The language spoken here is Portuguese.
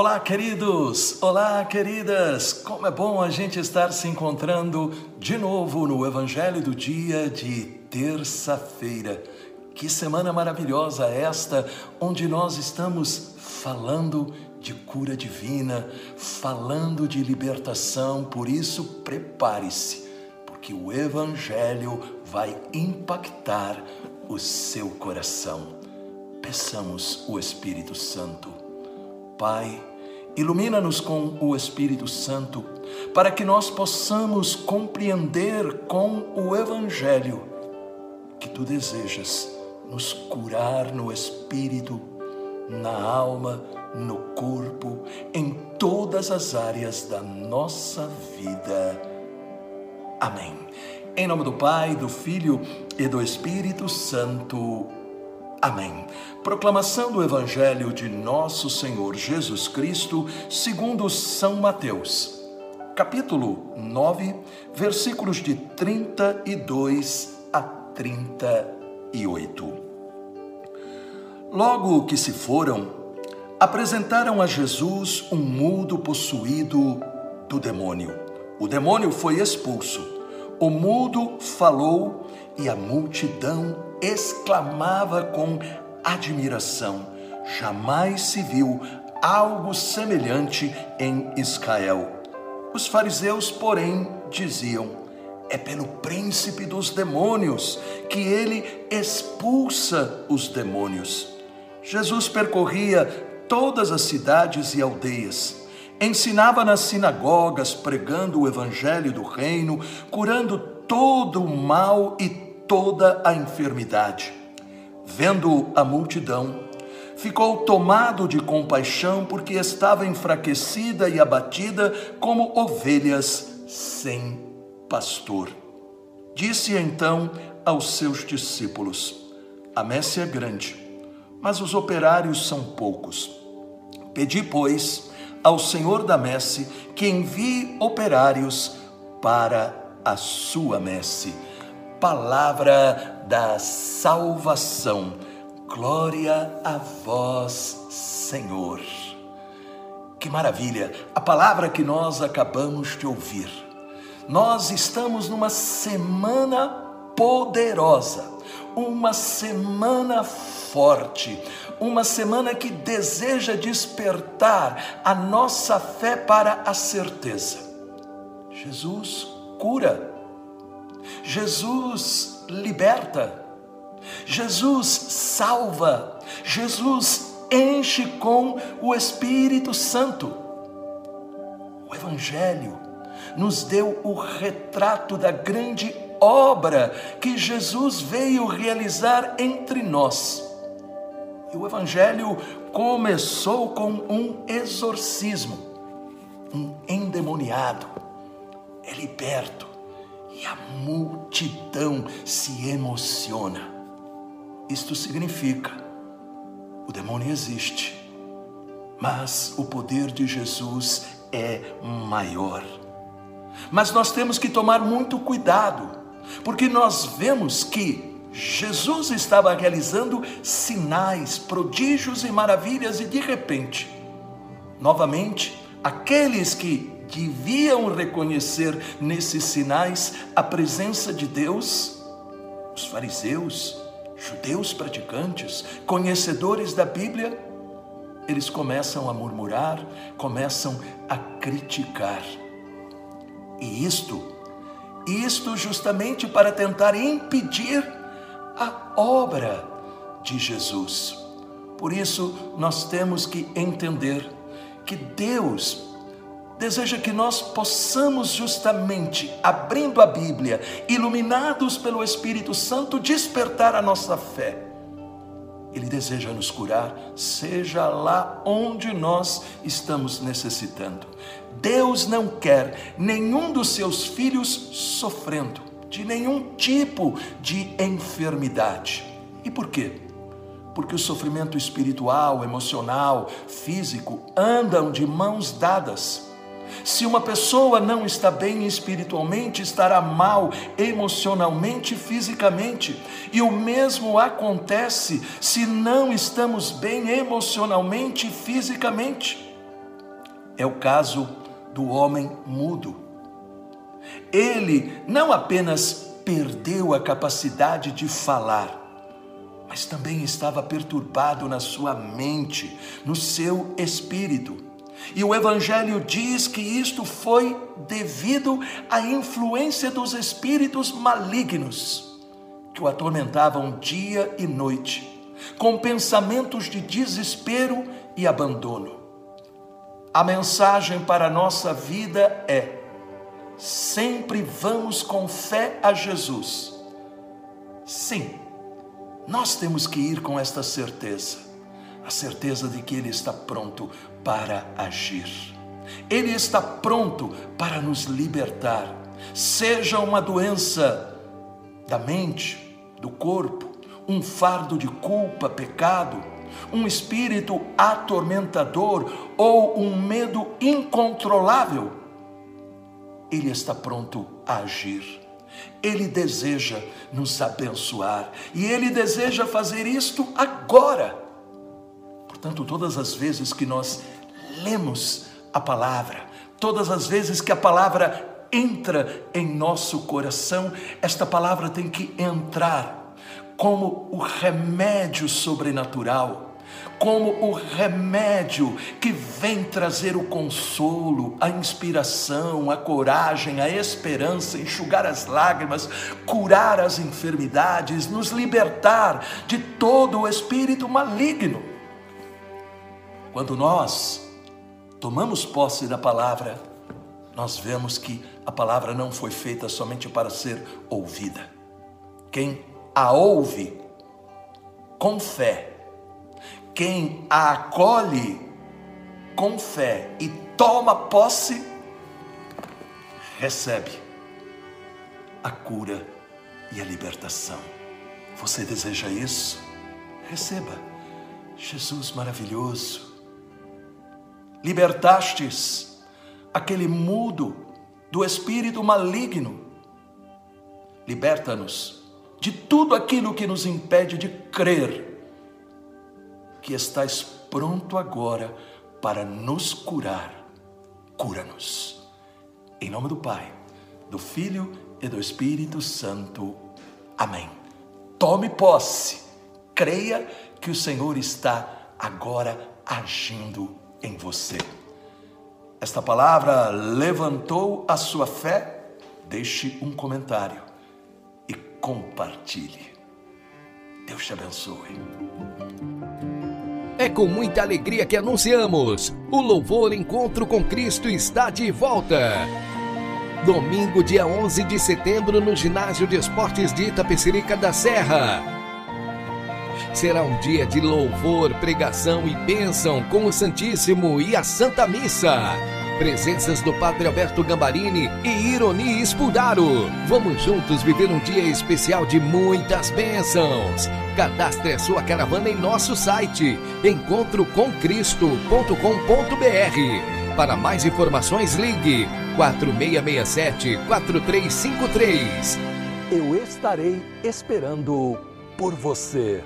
Olá, queridos! Olá, queridas! Como é bom a gente estar se encontrando de novo no Evangelho do dia de terça-feira. Que semana maravilhosa esta, onde nós estamos falando de cura divina, falando de libertação. Por isso, prepare-se, porque o Evangelho vai impactar o seu coração. Peçamos o Espírito Santo Pai, ilumina-nos com o Espírito Santo, para que nós possamos compreender com o Evangelho que tu desejas nos curar no espírito, na alma, no corpo, em todas as áreas da nossa vida. Amém. Em nome do Pai, do Filho e do Espírito Santo. Amém. Proclamação do Evangelho de Nosso Senhor Jesus Cristo, segundo São Mateus. Capítulo 9, versículos de 32 a 38. Logo que se foram, apresentaram a Jesus um mudo possuído do demônio. O demônio foi expulso. O mudo falou e a multidão exclamava com admiração: jamais se viu algo semelhante em Israel. Os fariseus, porém, diziam: é pelo príncipe dos demônios que ele expulsa os demônios. Jesus percorria todas as cidades e aldeias, ensinava nas sinagogas, pregando o evangelho do reino, curando todo o mal e toda a enfermidade. Vendo a multidão, ficou tomado de compaixão porque estava enfraquecida e abatida como ovelhas sem pastor. Disse então aos seus discípulos: A messe é grande, mas os operários são poucos. Pedi, pois, ao Senhor da messe que envie operários para a sua messe palavra da salvação. Glória a vós, Senhor. Que maravilha! A palavra que nós acabamos de ouvir. Nós estamos numa semana poderosa, uma semana forte, uma semana que deseja despertar a nossa fé para a certeza. Jesus cura Jesus liberta, Jesus salva, Jesus enche com o Espírito Santo. O Evangelho nos deu o retrato da grande obra que Jesus veio realizar entre nós. E o Evangelho começou com um exorcismo. Um endemoniado é liberto e a multidão se emociona. Isto significa: o demônio existe, mas o poder de Jesus é maior. Mas nós temos que tomar muito cuidado, porque nós vemos que Jesus estava realizando sinais, prodígios e maravilhas, e de repente, novamente, aqueles que deviam reconhecer nesses sinais a presença de Deus, os fariseus, judeus praticantes, conhecedores da Bíblia, eles começam a murmurar, começam a criticar. E isto, isto justamente para tentar impedir a obra de Jesus. Por isso, nós temos que entender que Deus deseja que nós possamos justamente, abrindo a Bíblia, iluminados pelo Espírito Santo, despertar a nossa fé. Ele deseja nos curar, seja lá onde nós estamos necessitando. Deus não quer nenhum dos seus filhos sofrendo de nenhum tipo de enfermidade. E por quê? Porque o sofrimento espiritual, emocional, físico andam de mãos dadas. Se uma pessoa não está bem espiritualmente, estará mal emocionalmente e fisicamente. E o mesmo acontece se não estamos bem emocionalmente e fisicamente. é o caso do homem mudo. Ele não apenas perdeu a capacidade de falar, mas também estava perturbado na sua mente, no seu espírito. E o Evangelho diz que isto foi devido à influência dos espíritos malignos que o atormentavam dia e noite, com pensamentos de desespero e abandono. A mensagem para a nossa vida é: sempre vamos com fé a Jesus. Sim, nós temos que ir com esta certeza, a certeza de que Ele está pronto para agir. Ele está pronto para nos libertar, seja uma doença da mente, do corpo, um fardo de culpa, pecado, um espírito atormentador ou um medo incontrolável, Ele está pronto a agir. Ele deseja nos abençoar e Ele deseja fazer isto agora. Portanto, todas as vezes que nós lemos a palavra, todas as vezes que a palavra entra em nosso coração, esta palavra tem que entrar como o remédio sobrenatural como o remédio que vem trazer o consolo, a inspiração, a coragem, a esperança, enxugar as lágrimas, curar as enfermidades, nos libertar de todo o espírito maligno. Quando nós tomamos posse da palavra, nós vemos que a palavra não foi feita somente para ser ouvida. Quem a ouve com fé, quem a acolhe com fé e toma posse, recebe a cura e a libertação. Você deseja isso? Receba. Jesus maravilhoso. Libertastes aquele mudo do espírito maligno. Liberta-nos de tudo aquilo que nos impede de crer que estás pronto agora para nos curar. Cura-nos. Em nome do Pai, do Filho e do Espírito Santo. Amém. Tome posse. Creia que o Senhor está agora agindo em você. Esta palavra levantou a sua fé? Deixe um comentário e compartilhe. Deus te abençoe. É com muita alegria que anunciamos: o Louvor Encontro com Cristo está de volta. Domingo, dia 11 de setembro, no Ginásio de Esportes de Itapecerica da Serra. Será um dia de louvor, pregação e bênção com o Santíssimo e a Santa Missa. Presenças do Padre Alberto Gambarini e Ironi Espudaro. Vamos juntos viver um dia especial de muitas bênçãos. Cadastre a sua caravana em nosso site encontrocomcristo.com.br. Para mais informações, ligue 4667 4353. Eu estarei esperando por você.